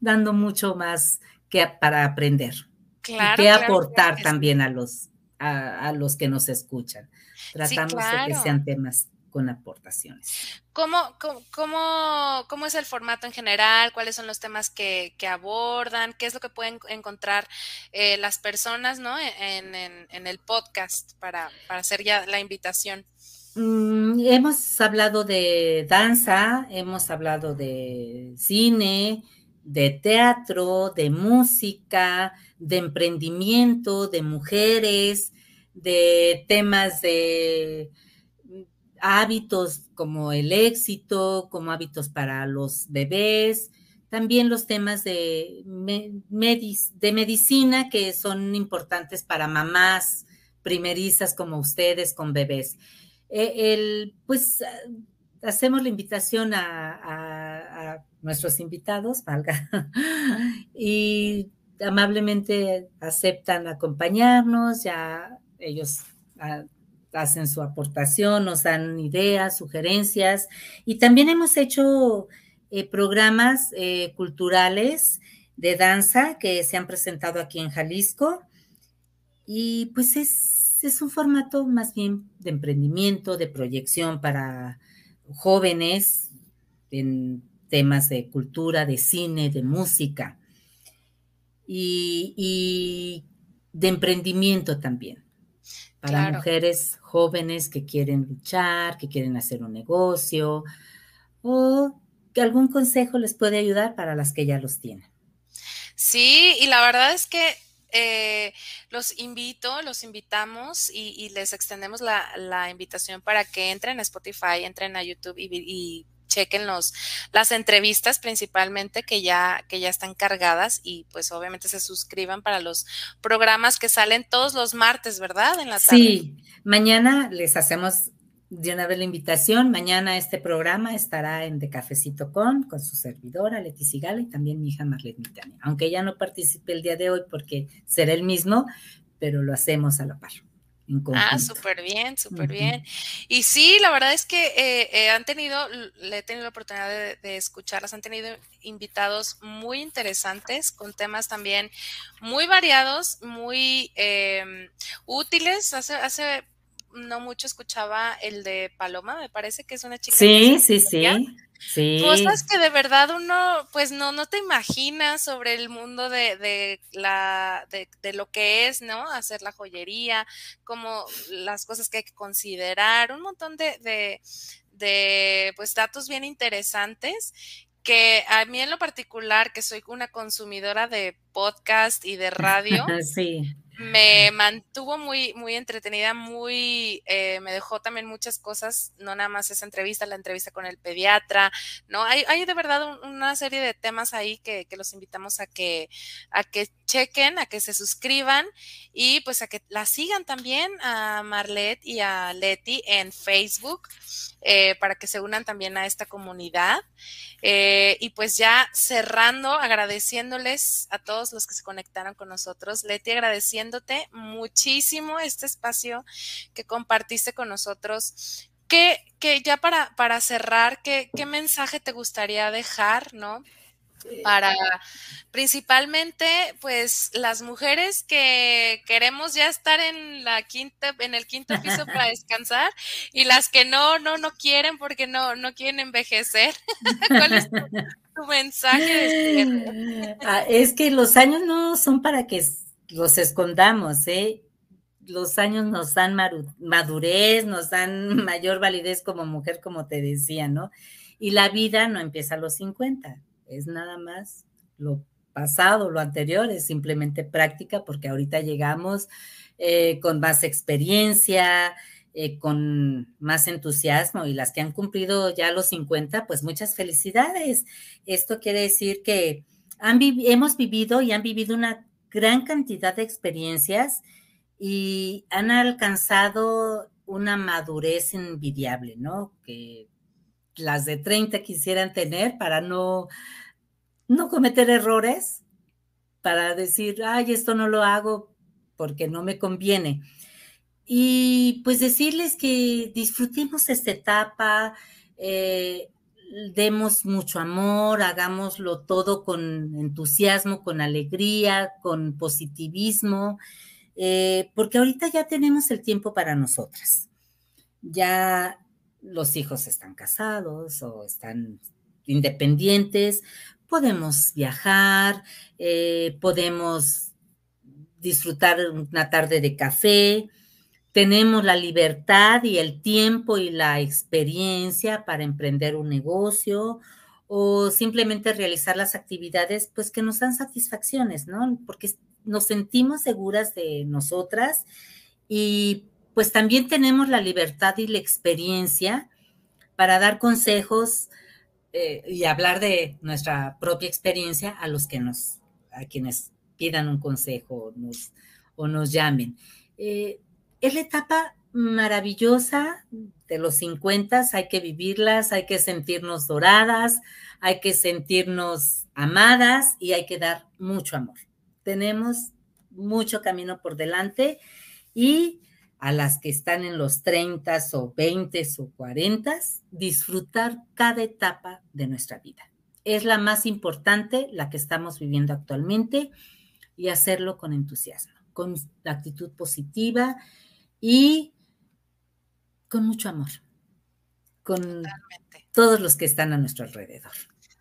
dando mucho más que para aprender y qué aportar también a los, a, los que nos escuchan. Tratamos de que sean temas con aportaciones. ¿Cómo, cómo, cómo, es el formato en general? ¿Cuáles son los temas que, abordan? ¿Qué es lo que pueden encontrar eh, las personas ¿no? en, en, el podcast para, para hacer ya la invitación? Mm, hemos hablado de danza, hemos hablado de cine, de teatro, de música, de emprendimiento, de mujeres, de temas de hábitos como el éxito, como hábitos para los bebés, también los temas de, de medicina que son importantes para mamás primerizas como ustedes con bebés. E, el, pues hacemos la invitación a, nuestros invitados, valga, y amablemente aceptan acompañarnos, ya ellos ah, hacen su aportación, nos dan ideas, sugerencias, y también hemos hecho eh, programas eh, culturales de danza que se han presentado aquí en Jalisco, y pues es, es un formato más bien de emprendimiento, de proyección para jóvenes en temas de cultura, de cine, de música. Y, de emprendimiento también. Para mujeres jóvenes que quieren luchar, que quieren hacer un negocio o que algún consejo les puede ayudar para las que ya los tienen. Sí, y la verdad es que eh, los invito, los invitamos y, les extendemos la, invitación para que entren a Spotify, entren a YouTube y, chequen los, las entrevistas principalmente que ya, que ya están cargadas y pues obviamente se suscriban para los programas que salen todos los martes, ¿verdad? En la tarde. Sí, mañana les hacemos de una vez la invitación. Mañana este programa estará en De Cafecito Con, con su servidora Leti Sigala y también mi hija Marlene Mitania. Aunque ella no participe el día de hoy porque será el mismo, pero lo hacemos a la par. Ah, súper bien, súper bien. Y sí, la verdad es que eh, eh, han tenido, le he tenido la oportunidad de, escucharlas, han tenido invitados muy interesantes con temas también muy variados, muy em, útiles. Hace, hace no mucho escuchaba el de Paloma, me parece que es una chica. Sí, sí, sí. Sí. Cosas que de verdad uno, pues no, no te imaginas sobre el mundo de, de la, de, de, lo que es, ¿no? Hacer la joyería, como las cosas que hay que considerar, un montón de, de, de pues datos bien interesantes que a mí en lo particular, que soy una consumidora de podcast y de radio, sí me mantuvo muy, muy entretenida, muy, eh, me dejó también muchas cosas, no nada más esa entrevista, la entrevista con el pediatra, ¿no? Hay, hay de verdad una serie de temas ahí que, que, los invitamos a que, a que chequen, a que se suscriban y pues a que la sigan también a Marlet y a Leti en Facebook eh, para que se unan también a esta comunidad. Eh, y pues ya cerrando, agradeciéndoles a todos los que se conectaron con nosotros. Leti, agradeciéndote muchísimo este espacio que compartiste con nosotros. Que, que ya para, para cerrar, ¿qué, ¿qué mensaje te gustaría dejar, no? para principalmente pues las mujeres que queremos ya estar en la quinta en el quinto piso para descansar y las que no no no quieren porque no no quieren envejecer ¿cuál es tu, mensaje ah, es que los años no son para que los escondamos eh los años nos dan madurez, nos dan mayor validez como mujer, como te decía, ¿no? Y la vida no empieza a los 50, es nada más lo pasado, lo anterior, es simplemente práctica porque ahorita llegamos eh, con más experiencia, eh, con más entusiasmo y las que han cumplido ya los 50, pues muchas felicidades. Esto quiere decir que han hemos vivido y han vivido una gran cantidad de experiencias y han alcanzado una madurez envidiable, ¿no? Que las de 30 quisieran tener para no, no cometer errores, para decir, ay, esto no lo hago porque no me conviene. Y pues decirles que disfrutemos esta etapa, eh, demos mucho amor, hagámoslo todo con entusiasmo, con alegría, con positivismo, eh, porque ahorita ya tenemos el tiempo para nosotras. Ya los hijos están casados o están independientes, podemos viajar, eh, podemos disfrutar una tarde de café, tenemos la libertad y el tiempo y la experiencia para emprender un negocio o simplemente realizar las actividades pues que nos dan satisfacciones, ¿no? Porque nos sentimos seguras de nosotras y pues también tenemos la libertad y la experiencia para dar consejos eh, y hablar de nuestra propia experiencia a los que nos, a quienes pidan un consejo o nos llamen. Eh, es la etapa maravillosa de los 50, hay que vivirlas, hay que sentirnos doradas, hay que sentirnos amadas y hay que dar mucho amor. Tenemos mucho camino por delante y a las que están en los 30 o 20 o 40, disfrutar cada etapa de nuestra vida. Es la más importante, la que estamos viviendo actualmente, y hacerlo con entusiasmo, con actitud positiva y con mucho amor, con todos los que están a nuestro alrededor,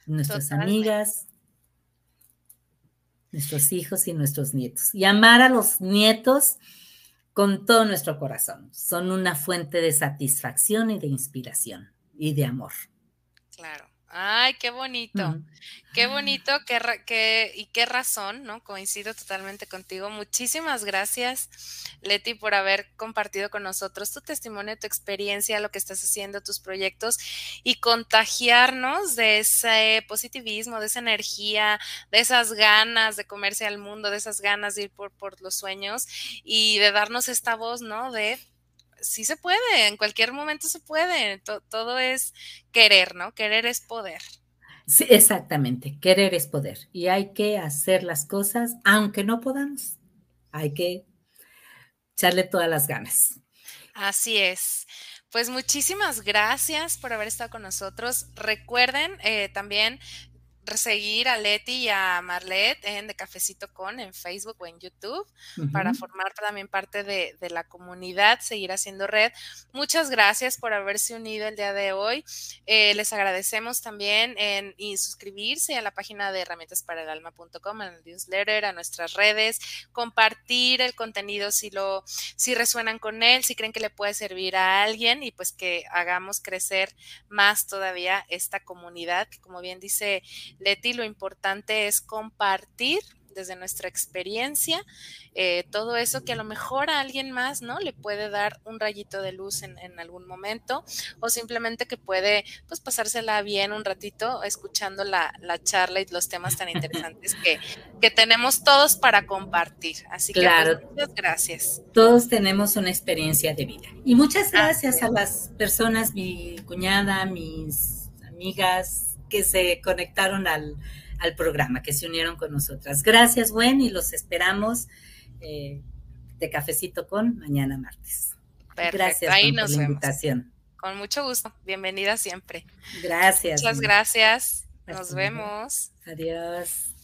nuestras amigas, nuestros hijos y nuestros nietos. Y amar a los nietos con todo nuestro corazón. Son una fuente de satisfacción y de inspiración y de amor. Claro. Ay, qué bonito, qué bonito, qué, y qué razón, ¿no? Coincido totalmente contigo. Muchísimas gracias, Leti, por haber compartido con nosotros tu testimonio, tu experiencia, lo que estás haciendo, tus proyectos y contagiarnos de ese positivismo, de esa energía, de esas ganas de comerse al mundo, de esas ganas de ir por, por los sueños y de darnos esta voz, ¿no? De sí se puede, en cualquier momento se puede, todo es querer, ¿no? Querer es poder. Sí, exactamente, querer es poder y hay que hacer las cosas aunque no podamos, hay que echarle todas las ganas. Así es. Pues muchísimas gracias por haber estado con nosotros. Recuerden eh, también seguir a Leti y a Marlet en De Cafecito Con en Facebook o en YouTube para formar también parte de, la comunidad, seguir haciendo red. Muchas gracias por haberse unido el día de hoy. Eh, les agradecemos también en y suscribirse a la página de herramientasparaelalma.com, en el newsletter, a nuestras redes, compartir el contenido si lo, si resuenan con él, si creen que le puede servir a alguien y pues que hagamos crecer más todavía esta comunidad, que como bien dice Leti, lo importante es compartir desde nuestra experiencia, eh, todo eso que a lo mejor a alguien más, ¿no? Le puede dar un rayito de luz en, algún momento o simplemente que puede, pues, pasársela bien un ratito escuchando la, charla y los temas tan interesantes que, que, tenemos todos para compartir. Así que, pues, muchas gracias. Todos tenemos una experiencia de vida. Y muchas gracias a las personas, mi cuñada, mis amigas, que se conectaron al, programa, que se unieron con nosotras. Gracias, Gwen, y los esperamos eh, de cafecito con mañana martes. Gracias Ahí por la invitación. Con mucho gusto. Bienvenida siempre. Gracias. Muchas gracias. Nos vemos. Adiós.